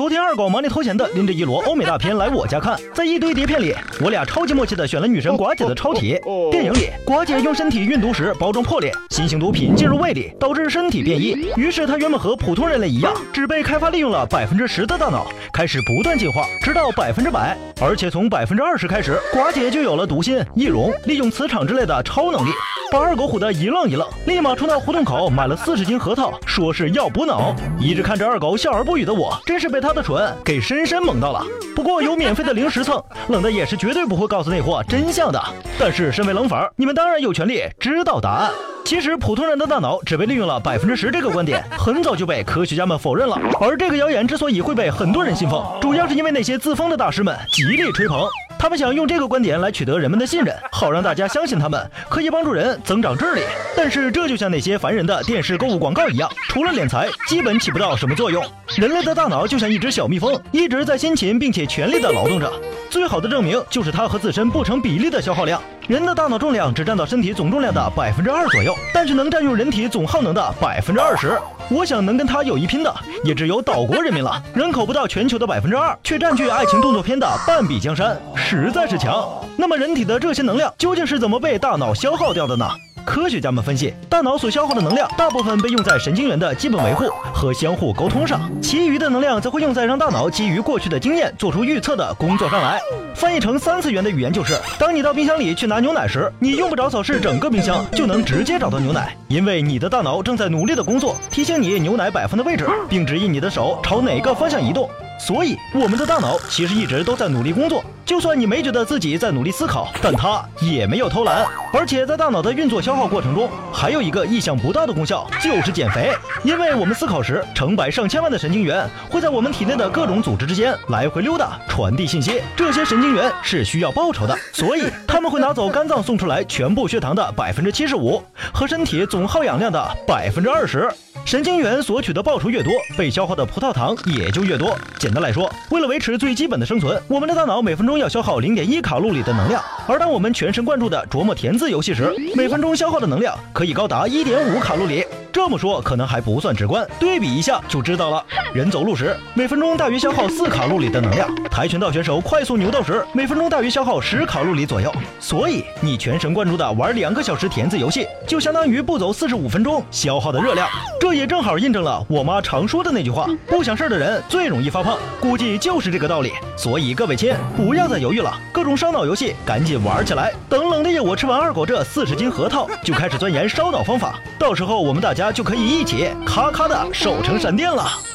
昨天二狗忙里偷闲的拎着一摞欧美大片来我家看，在一堆碟片里，我俩超级默契的选了女神寡姐的超体。电影里，寡姐用身体运毒时包装破裂，新型毒品进入胃里，导致身体变异。于是她原本和普通人类一样，只被开发利用了百分之十的大脑，开始不断进化，直到百分之百。而且从百分之二十开始，寡姐就有了读心、易容、利用磁场之类的超能力，把二狗唬得一愣一愣，立马冲到胡同口买了四十斤核桃，说是要补脑。一直看着二狗笑而不语的我，真是被他。的蠢给深深萌到了，不过有免费的零食蹭，冷的也是绝对不会告诉那货真相的。但是身为冷粉，你们当然有权利知道答案。其实普通人的大脑只被利用了百分之十这个观点，很早就被科学家们否认了。而这个谣言之所以会被很多人信奉，主要是因为那些自封的大师们极力吹捧。他们想用这个观点来取得人们的信任，好让大家相信他们可以帮助人增长智力。但是这就像那些烦人的电视购物广告一样，除了敛财，基本起不到什么作用。人类的大脑就像一只小蜜蜂，一直在辛勤并且全力的劳动着。最好的证明就是它和自身不成比例的消耗量。人的大脑重量只占到身体总重量的百分之二左右，但是能占用人体总耗能的百分之二十。我想能跟他有一拼的，也只有岛国人民了。人口不到全球的百分之二，却占据爱情动作片的半壁江山，实在是强。那么人体的这些能量究竟是怎么被大脑消耗掉的呢？科学家们分析，大脑所消耗的能量大部分被用在神经元的基本维护和相互沟通上，其余的能量则会用在让大脑基于过去的经验做出预测的工作上来。翻译成三次元的语言就是：当你到冰箱里去拿牛奶时，你用不着扫视整个冰箱就能直接找到牛奶，因为你的大脑正在努力的工作，提醒你牛奶摆放的位置，并指引你的手朝哪个方向移动。所以，我们的大脑其实一直都在努力工作。就算你没觉得自己在努力思考，但它也没有偷懒。而且在大脑的运作消耗过程中，还有一个意想不到的功效，就是减肥。因为我们思考时，成百上千万的神经元会在我们体内的各种组织之间来回溜达，传递信息。这些神经元是需要报酬的，所以他们会拿走肝脏送出来全部血糖的百分之七十五，和身体总耗氧量的百分之二十。神经元索取的报酬越多，被消耗的葡萄糖也就越多。简单来说，为了维持最基本的生存，我们的大脑每分钟要消耗零点一卡路里的能量。而当我们全神贯注的琢磨填字游戏时，每分钟消耗的能量可以高达一点五卡路里。这么说可能还不算直观，对比一下就知道了。人走路时，每分钟大约消耗四卡路里的能量；跆拳道选手快速扭道时，每分钟大约消耗十卡路里左右。所以，你全神贯注的玩两个小时填字游戏，就相当于不走四十五分钟消耗的热量。这也正好印证了我妈常说的那句话：不想事儿的人最容易发胖。估计就是这个道理。所以各位亲，不要再犹豫了，各种烧脑游戏赶紧玩起来。等冷的夜我吃完二狗这四十斤核桃，就开始钻研烧脑方法。到时候我们大家。大家就可以一起咔咔的瘦成闪电了。